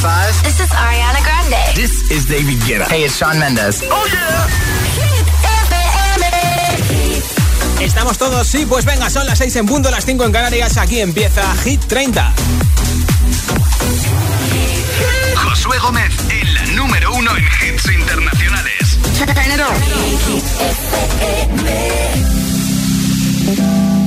five. This is Ariana Grande. This is David Guetta. Hey, it's Sean Mendes. Oh yeah. ¿Estamos todos? Sí, pues venga, son las 6 en punto, las 5 en Canarias. Aquí empieza Hit 30. Josué Gómez en la número uno en hits internacionales. Tú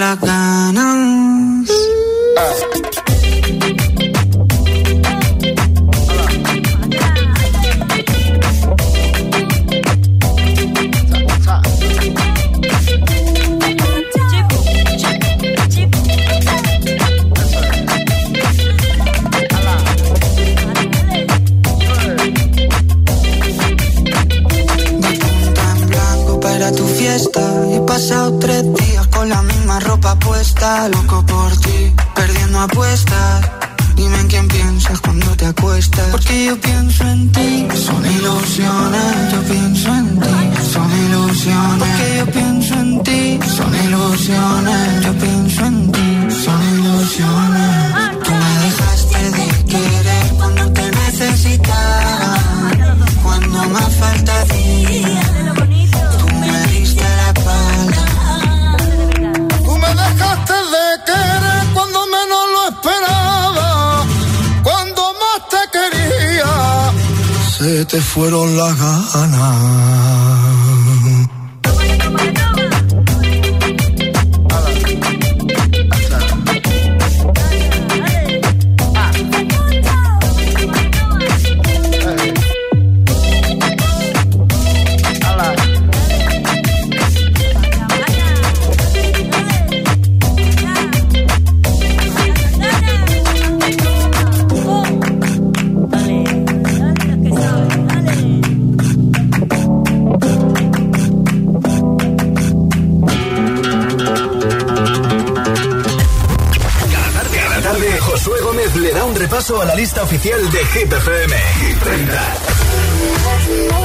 las ganas. Puesta.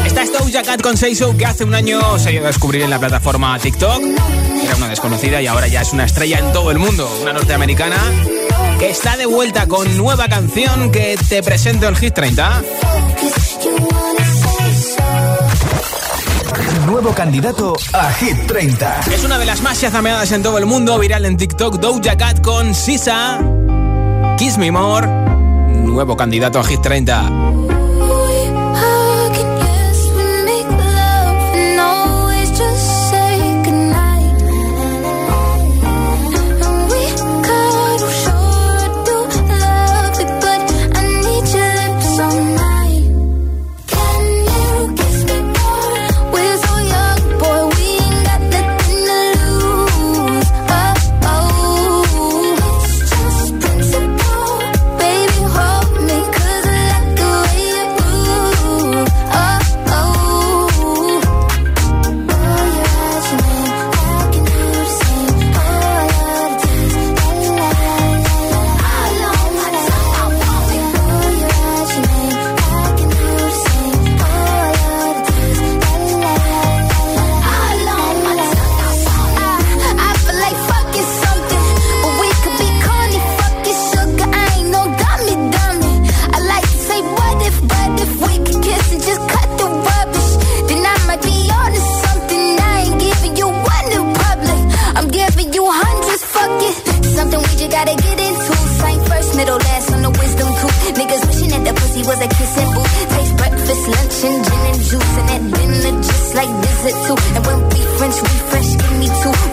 Esta es Doja Cat con Seiso que hace un año se dio a descubrir en la plataforma TikTok. Era una desconocida y ahora ya es una estrella en todo el mundo. Una norteamericana que está de vuelta con nueva canción que te presento en Hit 30. Nuevo candidato a Hit 30. Es una de las más chazameadas en todo el mundo, viral en TikTok, Doja Cat con Sisa. Kiss Me More. Nuevo candidato a Hit 30.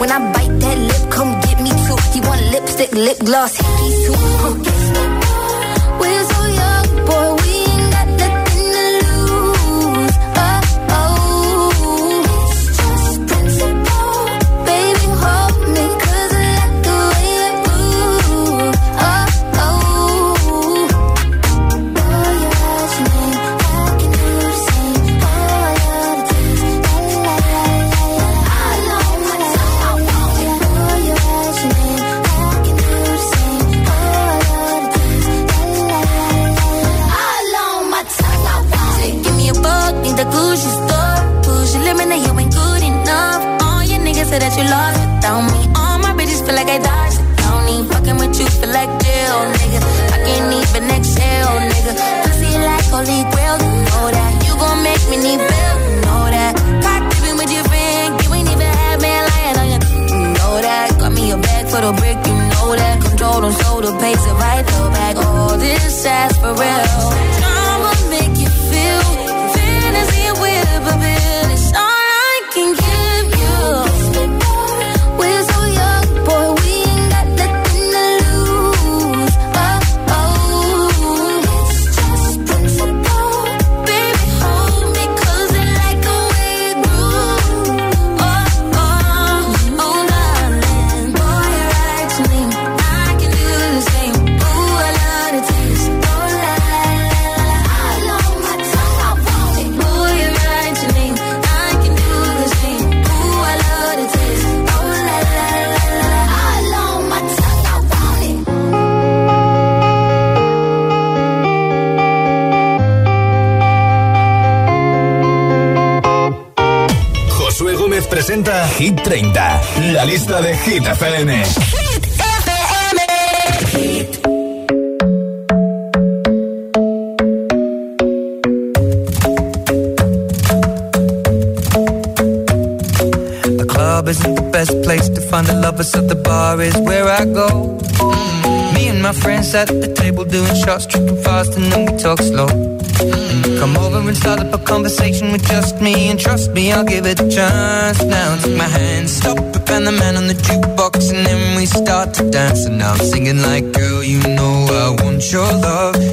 When I bite that lip, come get me two. He want lipstick, lip gloss, hickeys too. Huh. We're young, boy, holy grail, you know that. You gon' make me need bail, you know that. Cock dipping with your friend, you ain't even had man lying on you. You know that. Got me a bag for the brick, you know that. Control on shoulder, pace it right though back. All this ass for real. Presenta Hit 30, la lista de Hit FM. The club isn't the best place to find the lovers, so the bar is where I go. Mm. Me and my friends at the table doing shots, tripping fast, and then we talk slow. Come over and start up a conversation with just me, and trust me, I'll give it a chance. Now take my hand, stop it, and the man on the jukebox, and then we start to dance. And I'm singing like, girl, you know I want your love.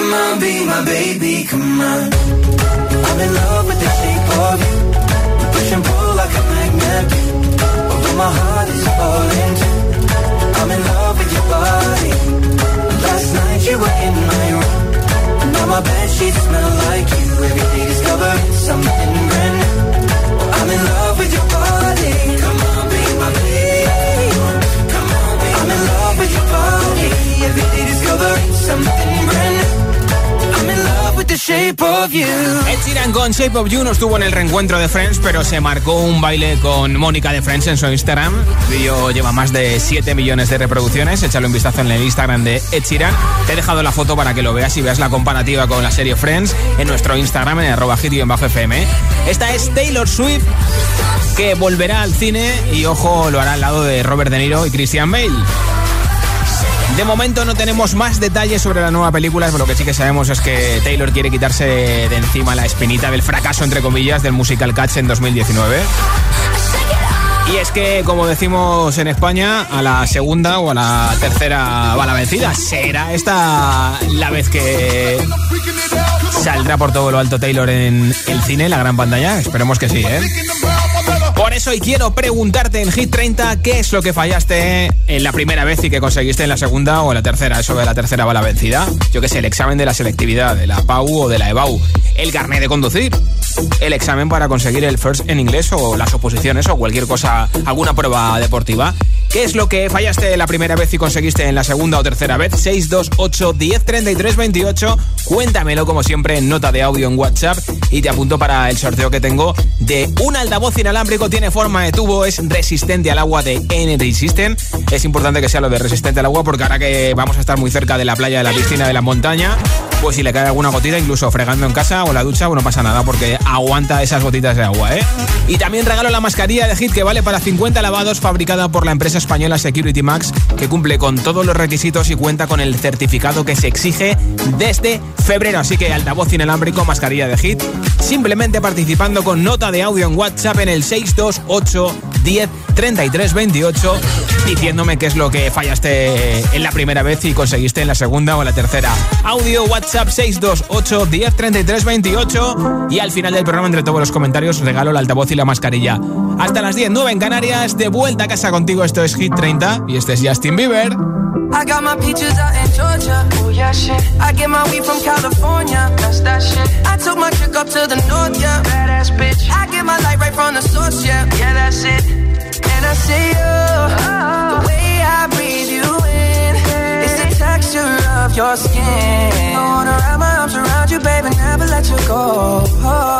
Come on, be my baby, come on. I'm in love with the shape of you. We push and pull like a magnet. Oh, my heart is falling too. I'm in love with your body. Last night you were in my room. Now my bed sheets smell like you. Every day discovering something brand new. I'm in love with your body. Come on, be my baby. Come on, be I'm in love with your body. Every day discovering something brand new. Shape con Shape of You no estuvo en el reencuentro de Friends, pero se marcó un baile con Mónica de Friends en su Instagram. El vídeo lleva más de 7 millones de reproducciones. Échale un vistazo en el Instagram de Ed Sheeran. Te he dejado la foto para que lo veas y veas la comparativa con la serie Friends en nuestro Instagram en arroba fm Esta es Taylor Swift que volverá al cine y ojo lo hará al lado de Robert De Niro y Christian Bale. De momento no tenemos más detalles sobre la nueva película, pero lo que sí que sabemos es que Taylor quiere quitarse de encima la espinita del fracaso, entre comillas, del musical Catch en 2019. Y es que, como decimos en España, a la segunda o a la tercera va la vencida. ¿Será esta la vez que saldrá por todo lo alto Taylor en el cine, la gran pantalla? Esperemos que sí, ¿eh? Por eso hoy quiero preguntarte en Hit 30 qué es lo que fallaste en la primera vez y que conseguiste en la segunda o en la tercera. Eso de la tercera va la vencida. Yo que sé, el examen de la selectividad, de la PAU o de la EBAU. El carnet de conducir. El examen para conseguir el first en inglés o las oposiciones o cualquier cosa, alguna prueba deportiva. ¿Qué es lo que fallaste la primera vez y conseguiste en la segunda o tercera vez? 628 10 33 28. Cuéntamelo como siempre en nota de audio en WhatsApp y te apunto para el sorteo que tengo de un altavoz inalámbrico. Tiene forma de tubo, es resistente al agua de Energy System. Es importante que sea lo de resistente al agua porque ahora que vamos a estar muy cerca de la playa, de la piscina, de la montaña, pues si le cae alguna gotita, incluso fregando en casa o la ducha, bueno, no pasa nada porque aguanta esas gotitas de agua, ¿eh? Y también regalo la mascarilla de Hit que vale para 50 lavados fabricada por la empresa española Security Max, que cumple con todos los requisitos y cuenta con el certificado que se exige desde febrero. Así que altavoz inalámbrico, mascarilla de hit, simplemente participando con nota de audio en WhatsApp en el 628 10 33 28, diciéndome qué es lo que fallaste en la primera vez y conseguiste en la segunda o la tercera. Audio WhatsApp 628 10 33 28 y al final del programa, entre todos los comentarios, regalo el altavoz y la mascarilla. Hasta las 10, 9 en Canarias, de vuelta a casa contigo. Esto es Hit 30 y este es Justin Bieber. I got my peaches out in Georgia. Oh yeah, shit. I get my weed from California. That's that shit. I took my chick up to the north, yeah. Badass bitch. I get my light right from the source, yeah. Yeah, that's it. And I see you. Oh. The way I breathe you in. It's the texture of your skin. I wanna wrap my arms around you, baby, never let you go. Oh.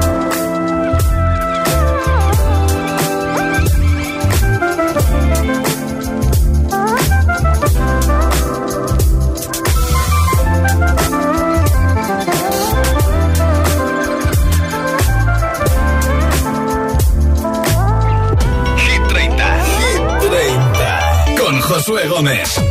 Josué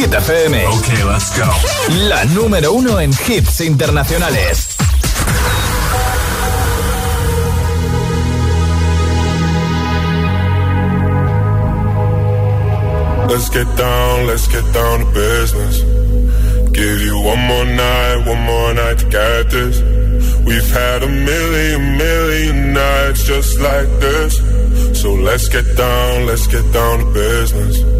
Hit FM. Let's go. La número uno en hits internacionales. Let's get down, let's get down to business. Give you one more night, one more night to get this. We've had a million, million nights just like this. So let's get down, let's get down to business.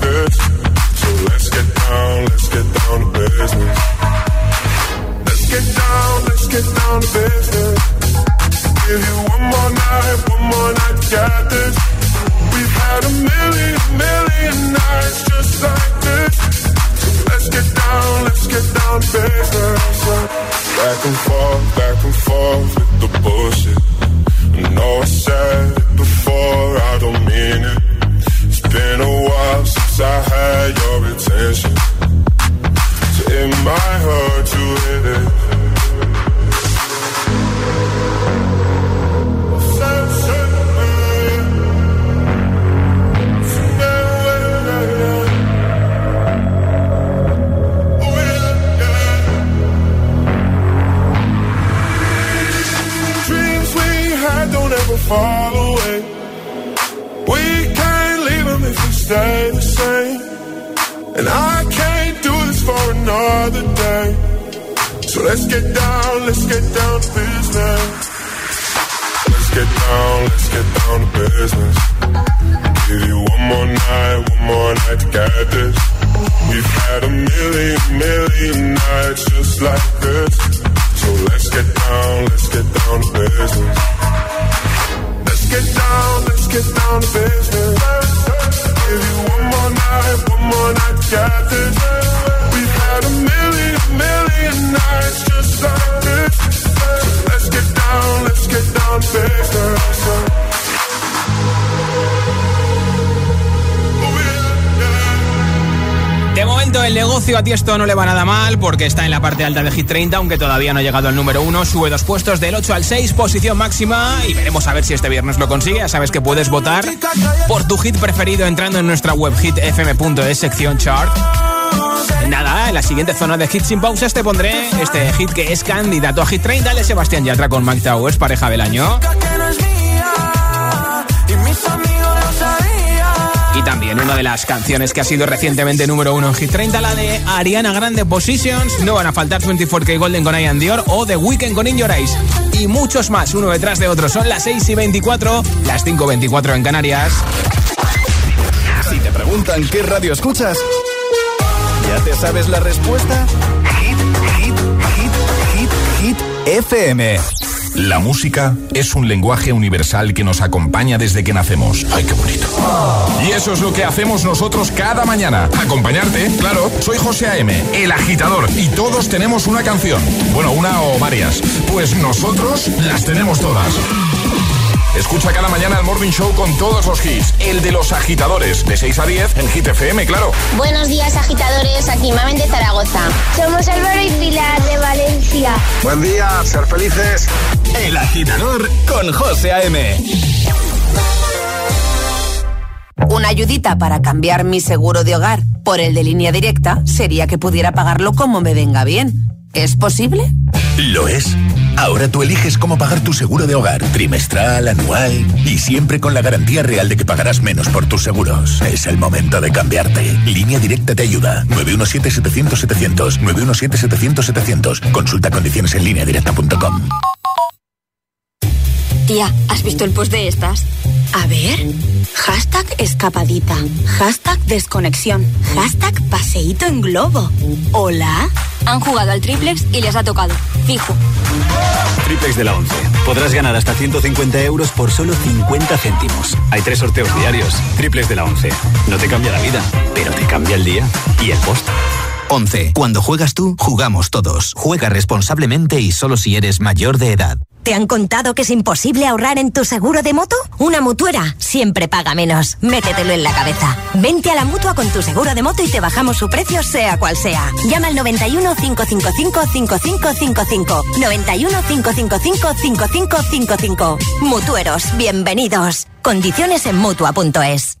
el negocio a ti esto no le va nada mal porque está en la parte alta de Hit 30, aunque todavía no ha llegado al número 1, sube dos puestos del 8 al 6, posición máxima y veremos a ver si este viernes lo consigue. Ya sabes que puedes votar por tu hit preferido entrando en nuestra web hitfm.es sección chart. Nada, en la siguiente zona de hits sin pausas te pondré este hit que es candidato a Hit 30 de Sebastián Yatra con Mike Towers, pareja del año. Y también una de las canciones que ha sido recientemente número uno en Hit 30, la de Ariana Grande Positions. No van a faltar 24K Golden con Ian Dior o The Weeknd con In Your. Y muchos más, uno detrás de otro. Son las 6 y 24, las 5 y 24 en Canarias. Si te preguntan qué radio escuchas, ¿ya te sabes la respuesta? Hit, hit, hit, hit, hit, FM. La música es un lenguaje universal que nos acompaña desde que nacemos. ¡Ay, qué bonito! Y eso es lo que hacemos nosotros cada mañana. Acompañarte, claro. Soy José A.M., el agitador, y todos tenemos una canción. Bueno, una o varias. Pues nosotros las tenemos todas. Escucha cada mañana el Morning Show con todos los hits. El de los agitadores, de 6 a 10 en Hit FM, claro. Buenos días, agitadores. Aquí Mamen de Zaragoza. Somos Álvaro y Pilar de Valencia. Buen día, ser felices. El agitador con José A.M. Una ayudita para cambiar mi seguro de hogar por el de línea directa sería que pudiera pagarlo como me venga bien. ¿Es posible? Lo es. Ahora tú eliges cómo pagar tu seguro de hogar, trimestral, anual y siempre con la garantía real de que pagarás menos por tus seguros. Es el momento de cambiarte. Línea Directa te ayuda. 917-700-700. 917-700-700. Consulta condiciones en línea directa.com. Tía, ¿has visto el post de estas? A ver. Hashtag escapadita. Hashtag desconexión. Hashtag paseíto en globo. Hola. Han jugado al triplex y les ha tocado. Fijo. Triplex de la 11. Podrás ganar hasta 150 euros por solo 50 céntimos. Hay tres sorteos diarios. Triplex de la 11. No te cambia la vida, pero te cambia el día y el post. 11. Cuando juegas tú, jugamos todos. Juega responsablemente y solo si eres mayor de edad. ¿Te han contado que es imposible ahorrar en tu seguro de moto? Una mutuera siempre paga menos. Métetelo en la cabeza. Vente a la mutua con tu seguro de moto y te bajamos su precio, sea cual sea. Llama al 91 555 5555. 91 555 5555. Mutueros, bienvenidos. Condiciones en mutua.es.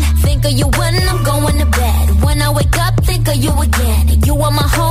think of you when I'm going to bed. When I wake up, think of you again. You are my home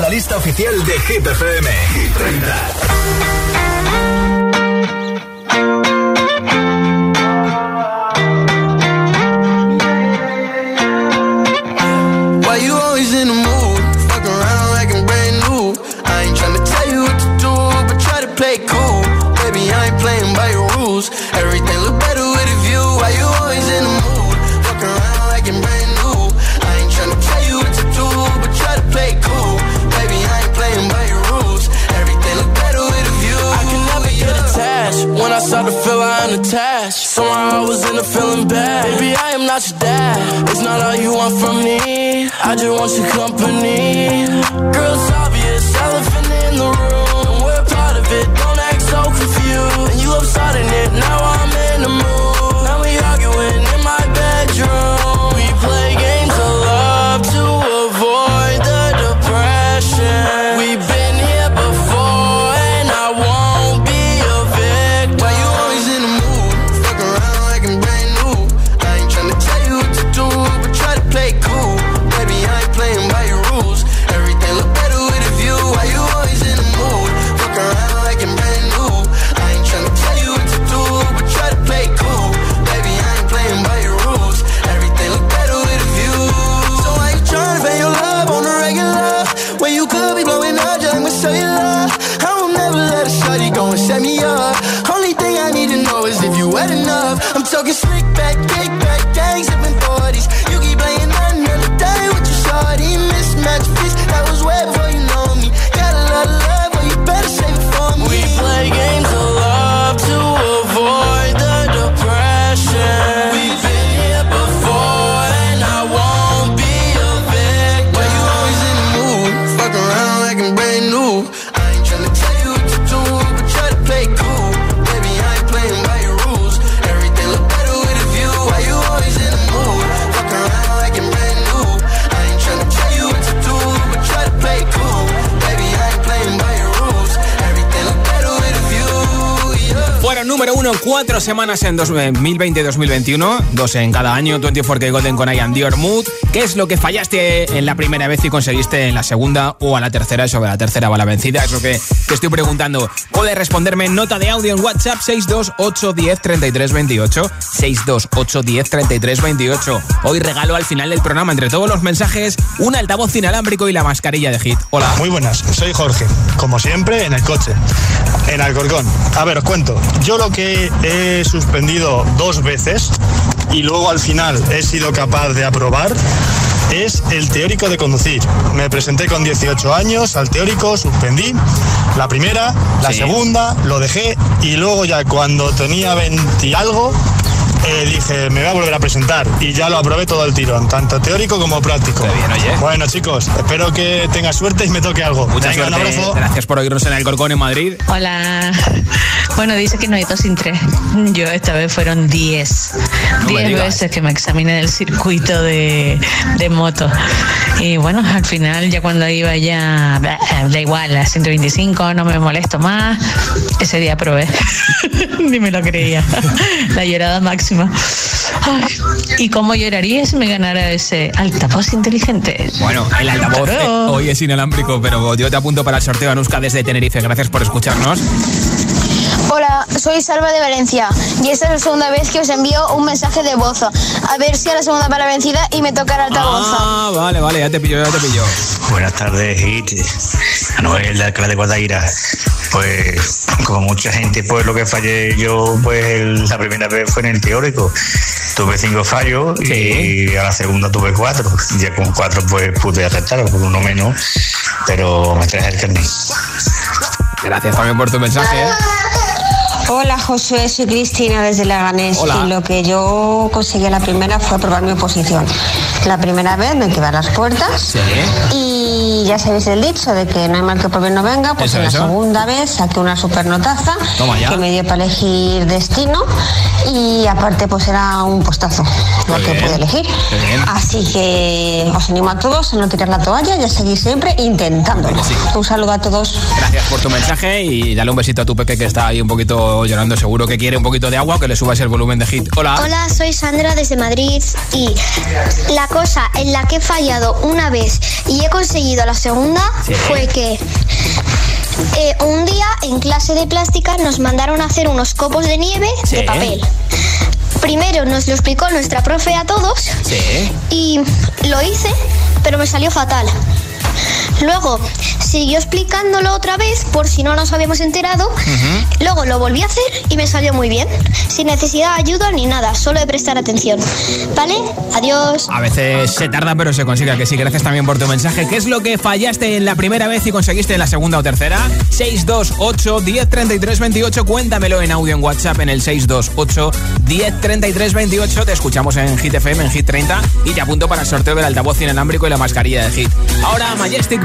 La lista oficial de Hit FM. Hit 30. Am not your dad. It's not all you want from me. I just want your company. Girl, it's obvious, elephant in the room. We're part of it. Don't act so confused. And you upset in it. Now cuatro semanas en 2020-2021, eh, dos en cada año, 24K Golden con Ian Dior Mood, ¿Qué es lo que fallaste en la primera vez y conseguiste en la segunda o a la tercera? Sobre la tercera va la vencida, es lo que te estoy preguntando. Puedes responderme en nota de audio en WhatsApp 628103328, 628103328. Hoy regalo al final del programa, entre todos los mensajes, un altavoz inalámbrico y la mascarilla de hit. Hola. Muy buenas, soy Jorge. Como siempre, en el coche, en Alcorcón. A ver, os cuento. Yo lo que he suspendido dos veces y luego al final he sido capaz de aprobar es el teórico de conducir. Me presenté con 18 años al teórico, suspendí la primera, la Sí. segunda, lo dejé y luego ya cuando tenía 20 y algo eh, dije, me voy a volver a presentar y ya lo aprobé todo el tirón, tanto teórico como práctico. Bueno chicos, espero que tenga suerte y me toque algo. Mucha Venga, un abrazo. Gracias por oírnos en el Corcón en Madrid. Hola. Bueno, dice que no hay dos sin tres. Yo esta vez fueron 10. No me 10 digas. veces que me examiné del circuito de, de moto. Y bueno, al final ya cuando iba ya, da igual, a 125, no me molesto más. Ese día probé. Ni me lo creía. La llorada máxima. Ay, ¿Y cómo lloraría si me ganara ese altavoz inteligente? Bueno, el altavoz eh, hoy es inalámbrico, pero yo te apunto para el sorteo Anuska desde Tenerife. Gracias por escucharnos. Hola, soy Salva de Valencia y esta es la segunda vez que os envío un mensaje de voz. A ver si a la segunda para vencida y me toca el altavoz. Ah, vale, vale, ya te pillo, ya te pillo. Buenas tardes, Hit. Anuel de Alcalá de Guadaira. Pues, como mucha gente, pues lo que fallé yo, pues la primera vez fue en el teórico. Tuve cinco fallos y a la segunda tuve cuatro. Y ya con cuatro, pues pude aceptar, por uno menos, pero me traje el carnet. Gracias también por tu mensaje. ¿eh? Hola Josué, soy Cristina desde Leganés Hola. y lo que yo conseguí la primera fue probar mi oposición. La primera vez me quedé a las puertas y ya sabéis el dicho de que no hay mal que por bien no venga, pues Eso, en la eso. segunda vez saqué una supernotaza que me dio para elegir destino y aparte pues era un postazo. La que puede elegir. Así que os animo a todos a no tirar la toalla y a seguir siempre intentándolo. Un saludo a todos. Gracias por tu mensaje y dale un besito a tu peque que está ahí un poquito llorando. Seguro que quiere un poquito de agua, que le subas el volumen de hit. Hola. Hola, soy Sandra desde Madrid y la cosa en la que he fallado una vez y he conseguido la segunda fue que eh, un día en clase de plástica nos mandaron a hacer unos copos de nieve de papel. Primero nos lo explicó nuestra profe a todos Sí. y lo hice, pero me salió fatal. Luego siguió explicándolo otra vez por si no nos habíamos enterado. Luego lo volví a hacer y me salió muy bien. Sin necesidad de ayuda ni nada, solo de prestar atención. ¿Vale? Adiós. A veces se tarda, pero se consigue. Que sí, gracias también por tu mensaje. ¿Qué es lo que fallaste en la primera vez y conseguiste en la segunda o tercera? 628 1033 28. Cuéntamelo en audio en WhatsApp en el 628 1033 28. Te escuchamos en Hit FM, en Hit 30. Y te apunto para el sorteo del altavoz inalámbrico y la mascarilla de Hit. Ahora Majestic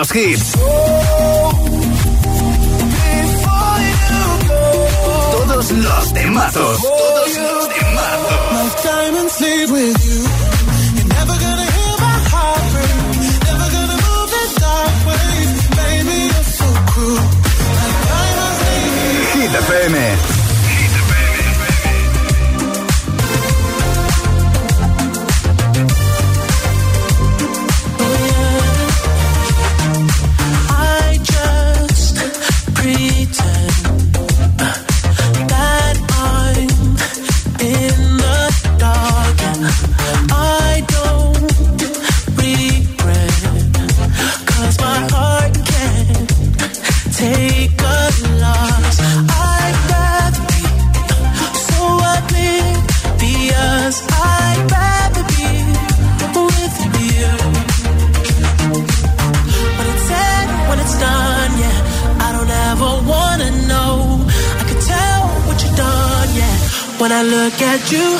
los hits. Todos los temazos. You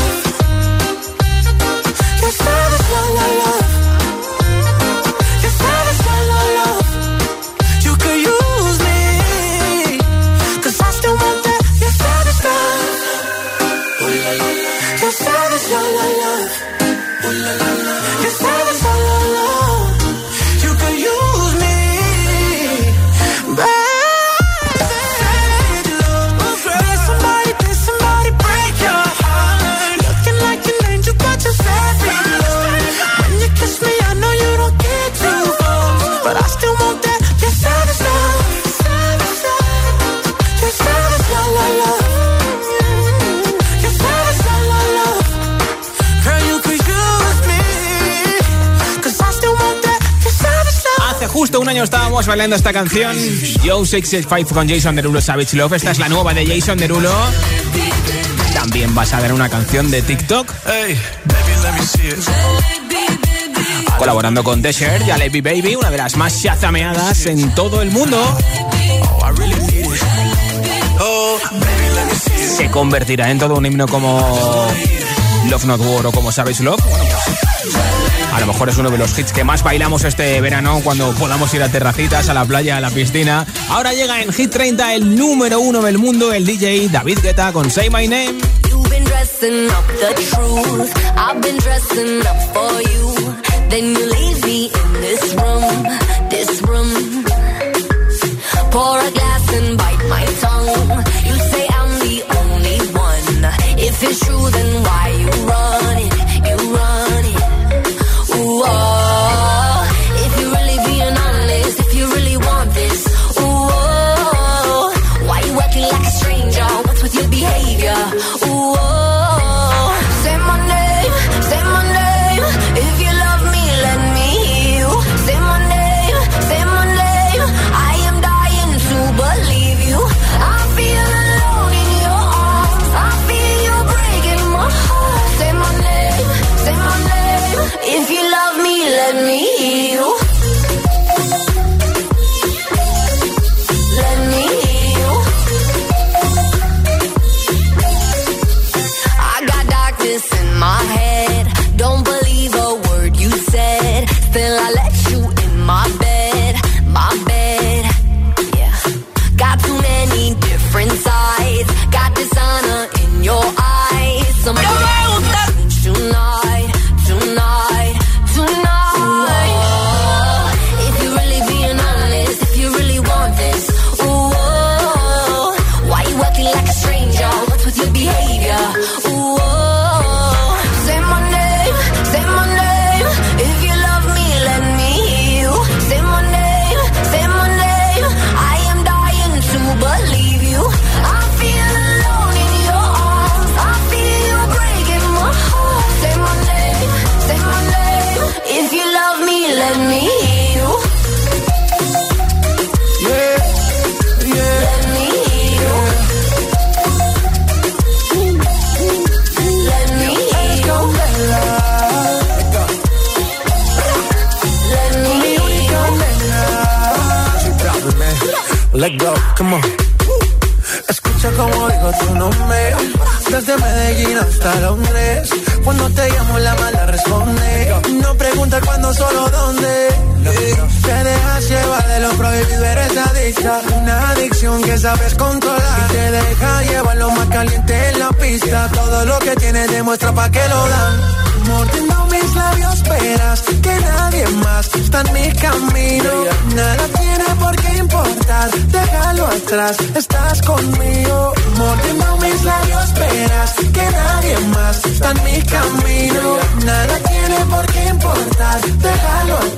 estábamos bailando esta canción. Yo 665 con Jason Derulo Savage Love. Esta es la nueva de Jason Derulo. También vas a ver una canción de TikTok. Colaborando con Desher y Alevi Baby, una de las más chazameadas en todo el mundo. Se convertirá en todo un himno como Love Not War o como Savage Love. Pues, a lo mejor es uno de los hits que más bailamos este verano cuando podamos ir a terracitas, a la playa, a la piscina. Ahora llega en Hit 30 el número uno del mundo, el DJ David Guetta con Say My Name. Pour a glass and bite my tongue. You say I'm the only one. If it's true, then why you run?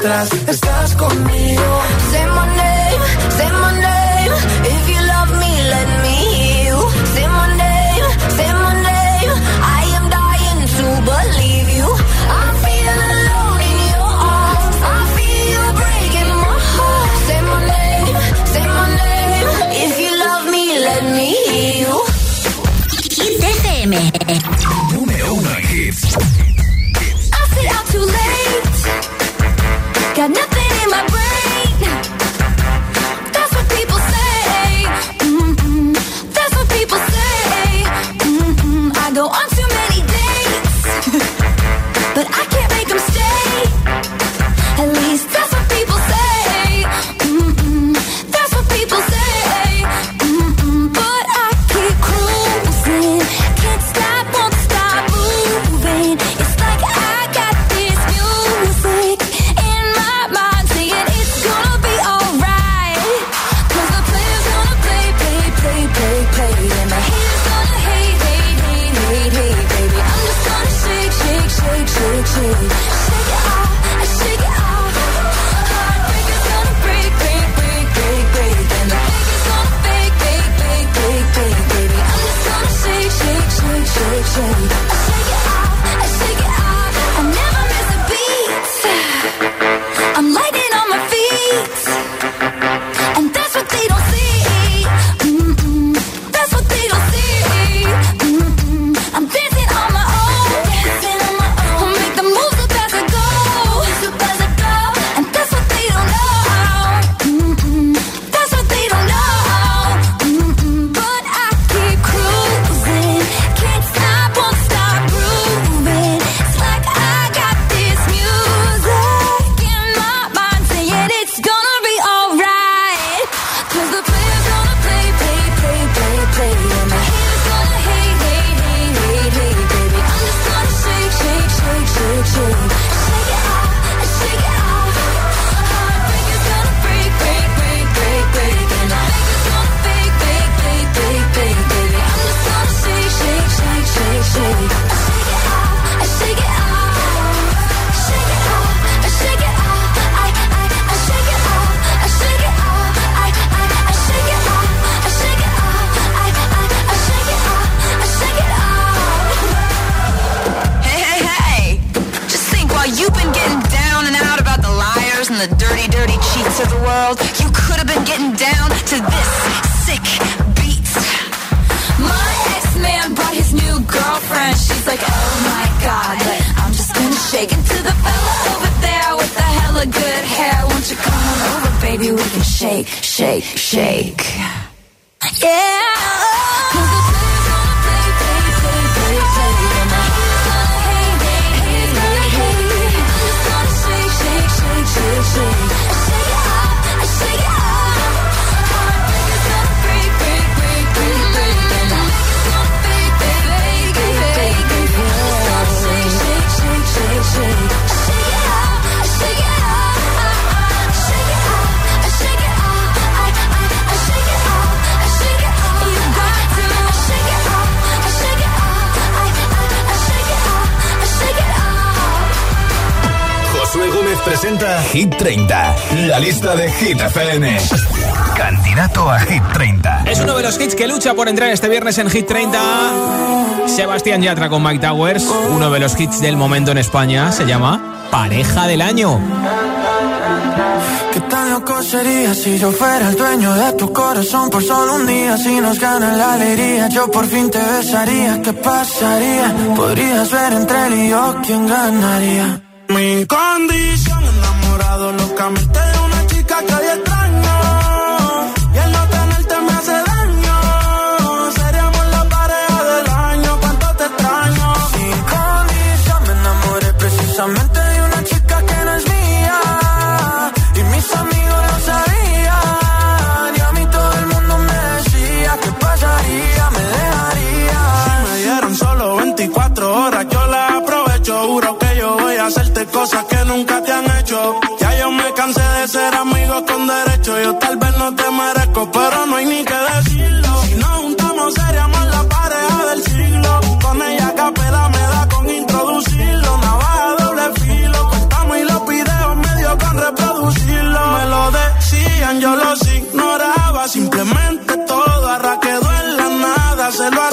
atrás, estás conmigo. Say my name, say my name. The world, you could have been getting down to this sick beat. My ex-man brought his new girlfriend. She's like, oh my god, I'm just gonna shake it to the fella over there with the hella good hair. Won't you come on over, baby? We can shake, shake, shake. Yeah. Presenta Hit 30, la lista de Hit FM. Candidato a Hit 30. Es uno de los hits que lucha por entrar este viernes en Hit 30. Sebastián Yatra con Mike Towers, uno de los hits del momento en España, se llama Pareja del Año. ¿Qué tan loco sería si yo fuera el dueño de tu corazón por solo un día? Si nos gana la alegría, yo por fin te besaría. ¿Qué pasaría? Podrías ver entre él y yo quién ganaría. Mi condición, enamorado locamente una chica que nada. Se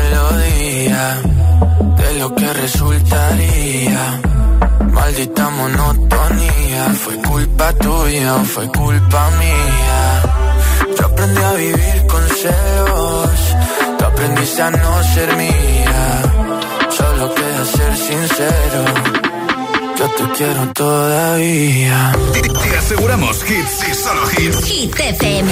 lo que resultaría. Maldita monotonía, fue culpa tuya, o fue culpa mía. Yo aprendí a vivir con celos, tú aprendiste a no ser mía. Solo queda ser sincero, yo te quiero todavía. Te aseguramos hits y solo hits. Hit FM.